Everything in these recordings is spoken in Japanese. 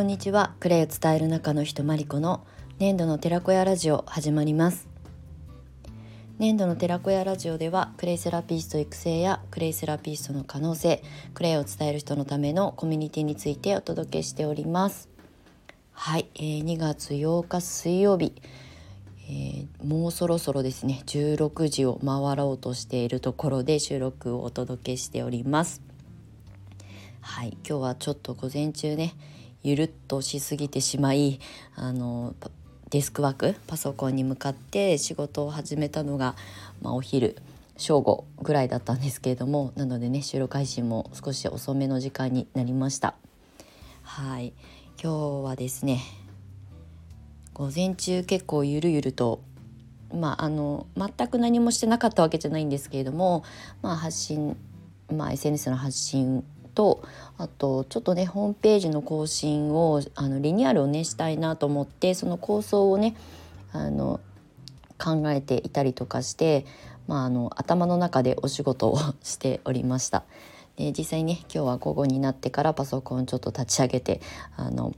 こんにちは。クレイを伝える中の人マリコの粘土の寺子屋ラジオ始まります。粘土の寺子屋ラジオではクレイセラピスト育成やクレイセラピストの可能性クレイを伝える人のためのコミュニティについてお届けしております。はい、えー、2月8日水曜日、えー、もうそろそろですね。16時を回ろうとしているところで収録をお届けしております。はい。今日はちょっと午前中ねゆるっとしすぎてしまいあのデスクワークパソコンに向かって仕事を始めたのが、まあ、お昼正午ぐらいだったんですけれどもなのでね収録配信も少し遅めの時間になりました。はい。今日はですね午前中結構ゆるゆるとまああの全く何もしてなかったわけじゃないんですけれどもまあ発信まあ SNS の発信とあとちょっとねホームページの更新をあのリニューアルをねしたいなと思ってその構想をねあの考えていたりとかして、まあ、あの頭の中でお仕事をしておりました。で実際ね今日は午後になってからパソコンちょっと立ち上げてあの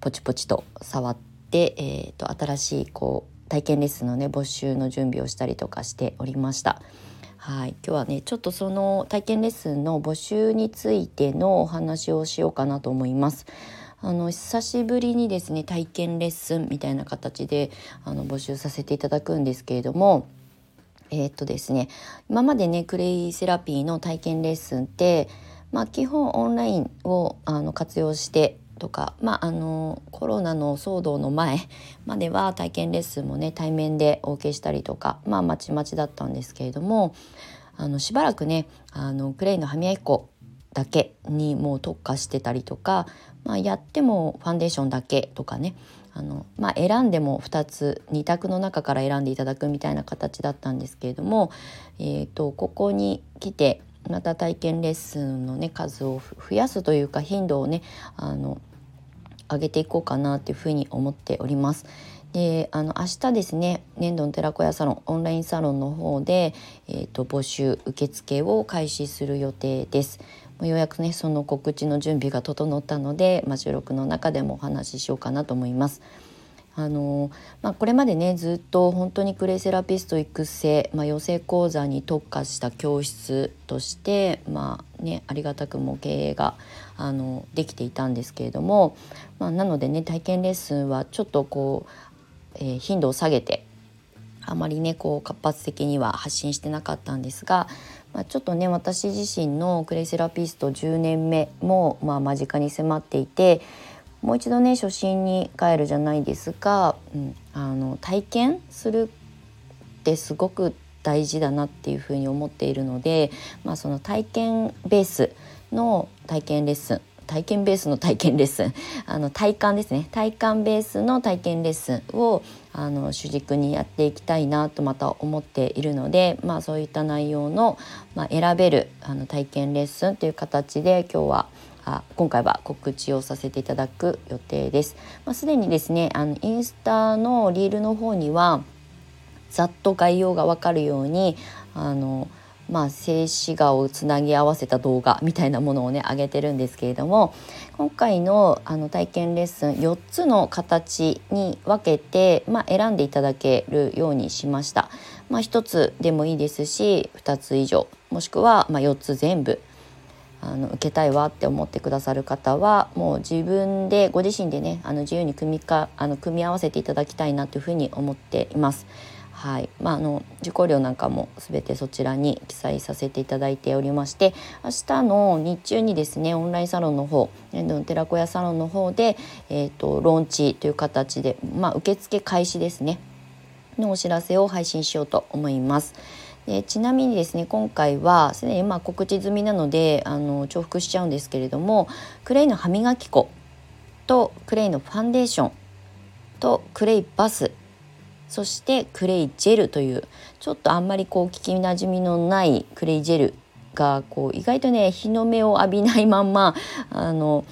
ポチポチと触って、えーと新しいこう体験レッスンのね募集の準備をしたりとかしておりました。はい、今日はねちょっとその体験レッスンの募集についてのお話をしようかなと思います。あの久しぶりにですね体験レッスンみたいな形であの募集させていただくんですけれどもえー、っとですね今までねクレイセラピーの体験レッスンって、まあ、基本オンラインをあの活用してとか、まあ、あのコロナの騒動の前までは体験レッスンもね対面でお受けしたりとかまあまちまちだったんですけれどもあのしばらくねあのクレイの歯磨き粉だけにもう特化してたりとか、まあ、やってもファンデーションだけとかねあの、まあ、選んでも2つ2択の中から選んでいただくみたいな形だったんですけれども、えーと、とここに来てまた体験レッスンのね数を増やすというか頻度をねあの上げていこうかなというふうに思っております。であの明日ですね粘土の寺子屋サロンオンラインサロンの方で、えーと、募集受付を開始する予定です。ようやくねその告知の準備が整ったので、まあ、収録の中でもお話ししようかなと思います。あのまあ、これまでねずっと本当にクレイセラピスト育成、まあ、養成講座に特化した教室として、まあね、ありがたくも経営があのできていたんですけれども、まあ、なのでね体験レッスンはちょっとこう、えー、頻度を下げてあまりねこう活発的には発信してなかったんですが、まあ、ちょっとね私自身のクレイセラピスト10年目も、まあ、間近に迫っていてもう一度ね初心に帰るじゃないですが、うん、あの体験するってすごく大事だなっていうふうに思っているので、まあ、その体験ベースの体験レッスン体験ベースの体験レッスンあの体感ですね。体感ベースの体験レッスンをあの主軸にやっていきたいなとまた思っているので、まあ、そういった内容の、まあ、選べるあの体験レッスンという形で今日はあ今回は告知をさせていただく予定です。まあ、すでにですねあのインスタのリールの方にはざっと概要がわかるようにあのまあ、静止画をつなぎ合わせた動画みたいなものをね上げてるんですけれども今回のあの体験レッスン4つの形に分けて、まあ、選んでいただけるようにしました。まあ、1つでもいいですし2つ以上もしくはま4つ全部あの受けたいわって思ってくださる方はもう自分でご自身でねあの自由に組みかあの組み合わせていただきたいなというふうに思っています。はいまあ、あの受講料なんかも全てそちらに記載させていただいておりまして明日の日中にですねオンラインサロンの方寺子屋サロンの方で、えーと、ローンチという形で、まあ、受付開始ですねのお知らせを配信しようと思います。でちなみにですね今回はすでにま告知済みなのであの重複しちゃうんですけれどもクレイの歯磨き粉とクレイのファンデーションとクレイバスそしてクレイジェルというちょっとあんまりこう聞きなじみのないクレイジェルがこう意外とね日の目を浴びないまんまあの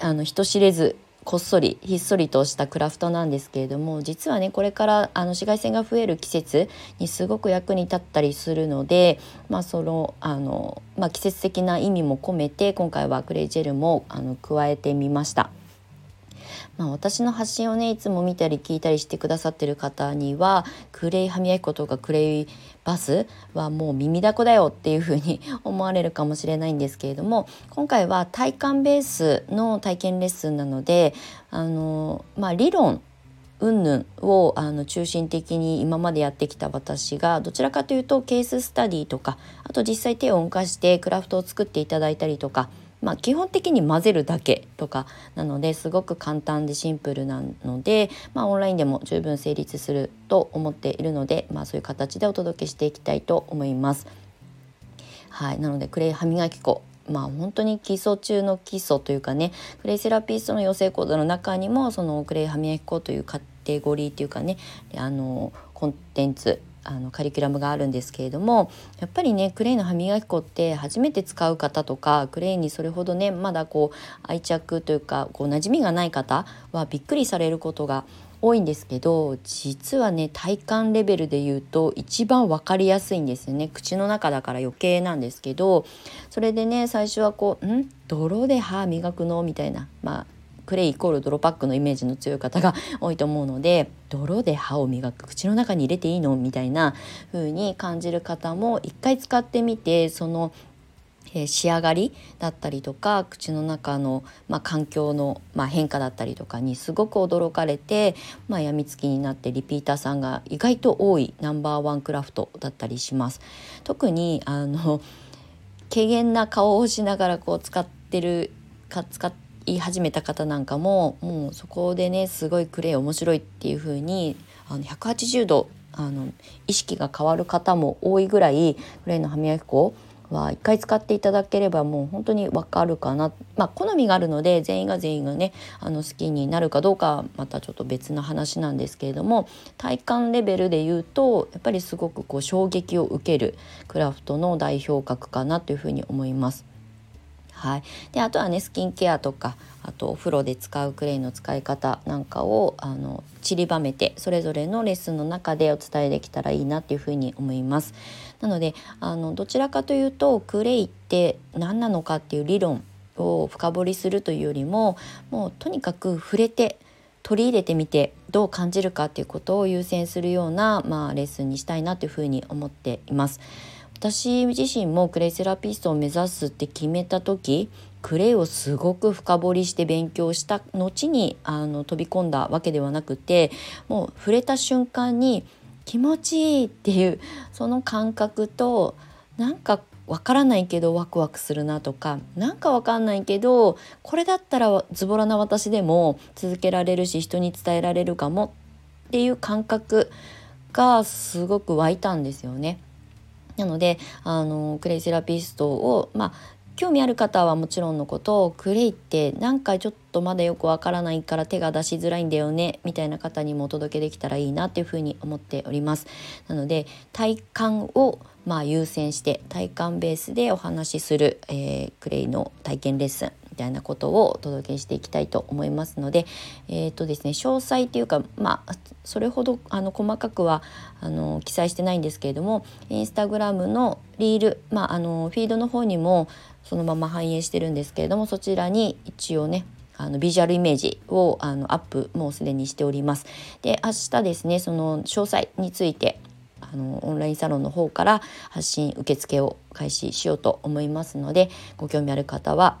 あの人知れずこっそりひっそりとしたクラフトなんですけれども実はねこれからあの紫外線が増える季節にすごく役に立ったりするので、まあそのあのまあ、季節的な意味も込めて今回はクレイジェルもあの加えてみました。まあ、私の発信をねいつも見たり聞いたりしてくださってる方にはクレイ歯磨き粉とかクレイバスはもう耳だこだよっていう風に思われるかもしれないんですけれども今回は体感ベースの体験レッスンなのであの、まあ、理論云々をあの中心的に今までやってきた私がどちらかというとケーススタディとかあと実際手を動かしてクラフトを作っていただいたりとかまあ、基本的に混ぜるだけとかなのですごく簡単でシンプルなので、まあ、オンラインでも十分成立すると思っているので、まあ、そういう形でお届けしていきたいと思います。はい、なのでクレイ歯磨き粉まあ本当に基礎中の基礎というかねクレイセラピストの養成講座の中にもそのクレイ歯磨き粉というカテゴリーというかねあのコンテンツあのカリキュラムがあるんですけれどもやっぱりねクレイの歯磨き粉って初めて使う方とかクレイにそれほどねまだこう愛着というかこう馴染みがない方はびっくりされることが多いんですけど実はね体感レベルで言うと一番分かりやすいんですよね口の中だから余計なんですけどそれでね最初はこう「ん？泥で歯磨くの?」みたいなまあクレイイコール泥パックのイメージの強い方が多いと思うので泥で歯を磨く口の中に入れていいのみたいな風に感じる方も一回使ってみてそのえ仕上がりだったりとか口の中の、まあ、環境の、まあ、変化だったりとかにすごく驚かれて、まあ、病みつきになってリピーターさんが意外と多いナンバーワンクラフトだったりします。特にあの 軽減な顔をしながらこう使ってるか使って言い始めた方なんかももうそこでねすごいクレイ面白いっていう風にあの180度あの意識が変わる方も多いぐらいクレイの歯磨き粉は一回使っていただければもう本当にわかるかなまあ好みがあるので全員が全員がねあの好きになるかどうかまたちょっと別の話なんですけれども体感レベルで言うとやっぱりすごくこう衝撃を受けるクラフトの代表格かなというふうに思います。はい、であとはねスキンケアとかあとお風呂で使うクレイの使い方なんかをあの散りばめてそれぞれのレッスンの中でお伝えできたらいいなっていうふうに思います。なのであのどちらかというとクレイって何なのかっていう理論を深掘りするというよりももうとにかく触れて取り入れてみてどう感じるかっていうことを優先するような、まあ、レッスンにしたいなというふうに思っています。私自身もクレイセラピストを目指すって決めた時クレイをすごく深掘りして勉強した後にあの飛び込んだわけではなくてもう触れた瞬間に気持ちいいっていうその感覚となんかわからないけどワクワクするなとかなんかわかんないけどこれだったらズボラな私でも続けられるし人に伝えられるかもっていう感覚がすごく湧いたんですよね。なのであのクレイセラピストをまあ興味ある方はもちろんのことクレイってなんかちょっとまだよくわからないから手が出しづらいんだよねみたいな方にもお届けできたらいいなっていうふうに思っております。なので体感をまあ優先して体感ベースでお話しする、えー、クレイの体験レッスンたいなことをお届けしていきたいと思いますので、えーとですね、詳細っていうか、まあ、それほどあの細かくはあの記載してないんですけれどもインスタグラムのリール、まあ、あのフィードの方にもそのまま反映してるんですけれどもそちらに一応ねあのビジュアルイメージをあのアップもうすでにしております。で明日ですねその詳細についてあのオンラインサロンの方から発信受付を開始しようと思いますのでご興味ある方は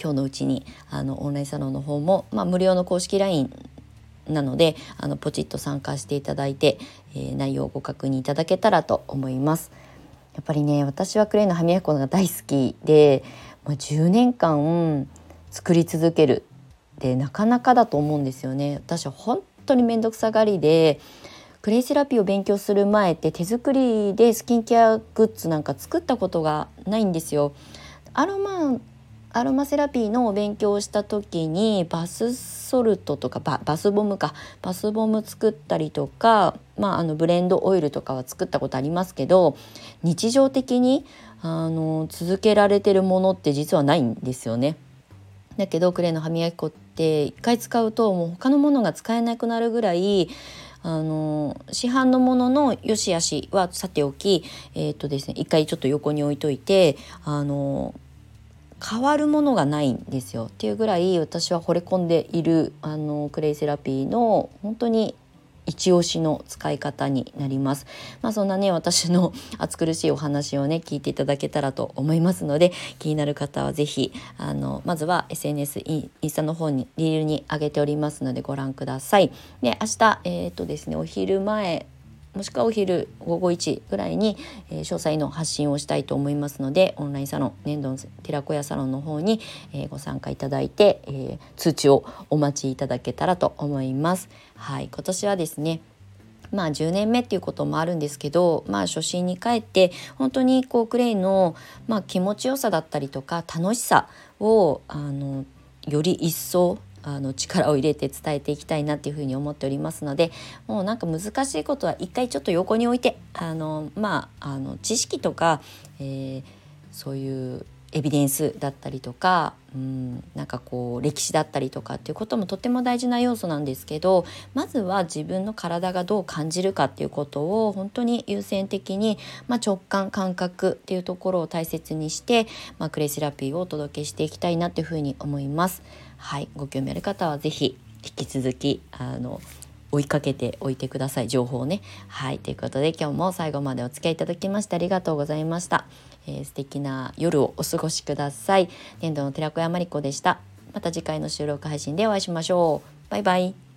今日のうちにあのオンラインサロンの方も、まあ、無料の公式 LINE なのであのポチッと参加していただいて、えー、内容をご確認いただけたらと思います。やっぱりね私はクレイの歯磨き粉が大好きで、まあ、10年間作り続けるでなかなかだと思うんですよね。私は本当に面倒くさがりでクレイセラピーを勉強する前って手作りでスキンケアグッズなんか作ったことがないんですよ。アロマアロマセラピーのお勉強をした時にバスソルトとかバスボムかバスボム作ったりとか、まあ、あのブレンドオイルとかは作ったことありますけど日常的にあの続けられてるものって実はないんですよね。だけどクレイの歯磨き粉って一回使うともう他のものが使えなくなるぐらいあの市販のものの良し悪しはさておき、えーとですね、一回ちょっと横に置いといてあの変わるものがないんですよっていうぐらい私は惚れ込んでいるあのクレイセラピーの本当に一押しの使い方になります。まあそんなね私の 暑苦しいお話をね聞いていただけたらと思いますので気になる方は是非あのまずは SNS インスタの方にリールに上げておりますのでご覧ください。で明日えっ、ー、とですねお昼前もしくはお昼午後1ぐらいに、えー、詳細の発信をしたいと思いますのでオンラインサロン粘土寺子屋サロンの方に、えー、ご参加いただいて、えー、通知をお待ちいただけたらと思います。はい、今年はですねまあ10年目っていうこともあるんですけどまあ初心に帰って本当にこうクレイの、まあ、気持ちよさだったりとか楽しさをあのより一層あの力を入れて伝えていきたいなっていうふうに思っておりますのでもうなんか難しいことは一回ちょっと横に置いてあのまああの知識とか、えー、そういうエビデンスだったりとか、うん、なんかこう歴史だったりとかっていうこともとても大事な要素なんですけどまずは自分の体がどう感じるかっていうことを本当に優先的に、まあ、直感感覚っていうところを大切にして、まあ、クレイセラピーをお届けしていきたいなっていうふうに思います。はい、ご興味ある方は是非引き続きあの追いかけておいてください。情報をね。はいということで今日も最後までお付き合いいただきましてありがとうございました、えー、素敵な夜をお過ごしください。年度の寺子屋まりこでした。また次回の収録配信でお会いしましょう。バイバイ。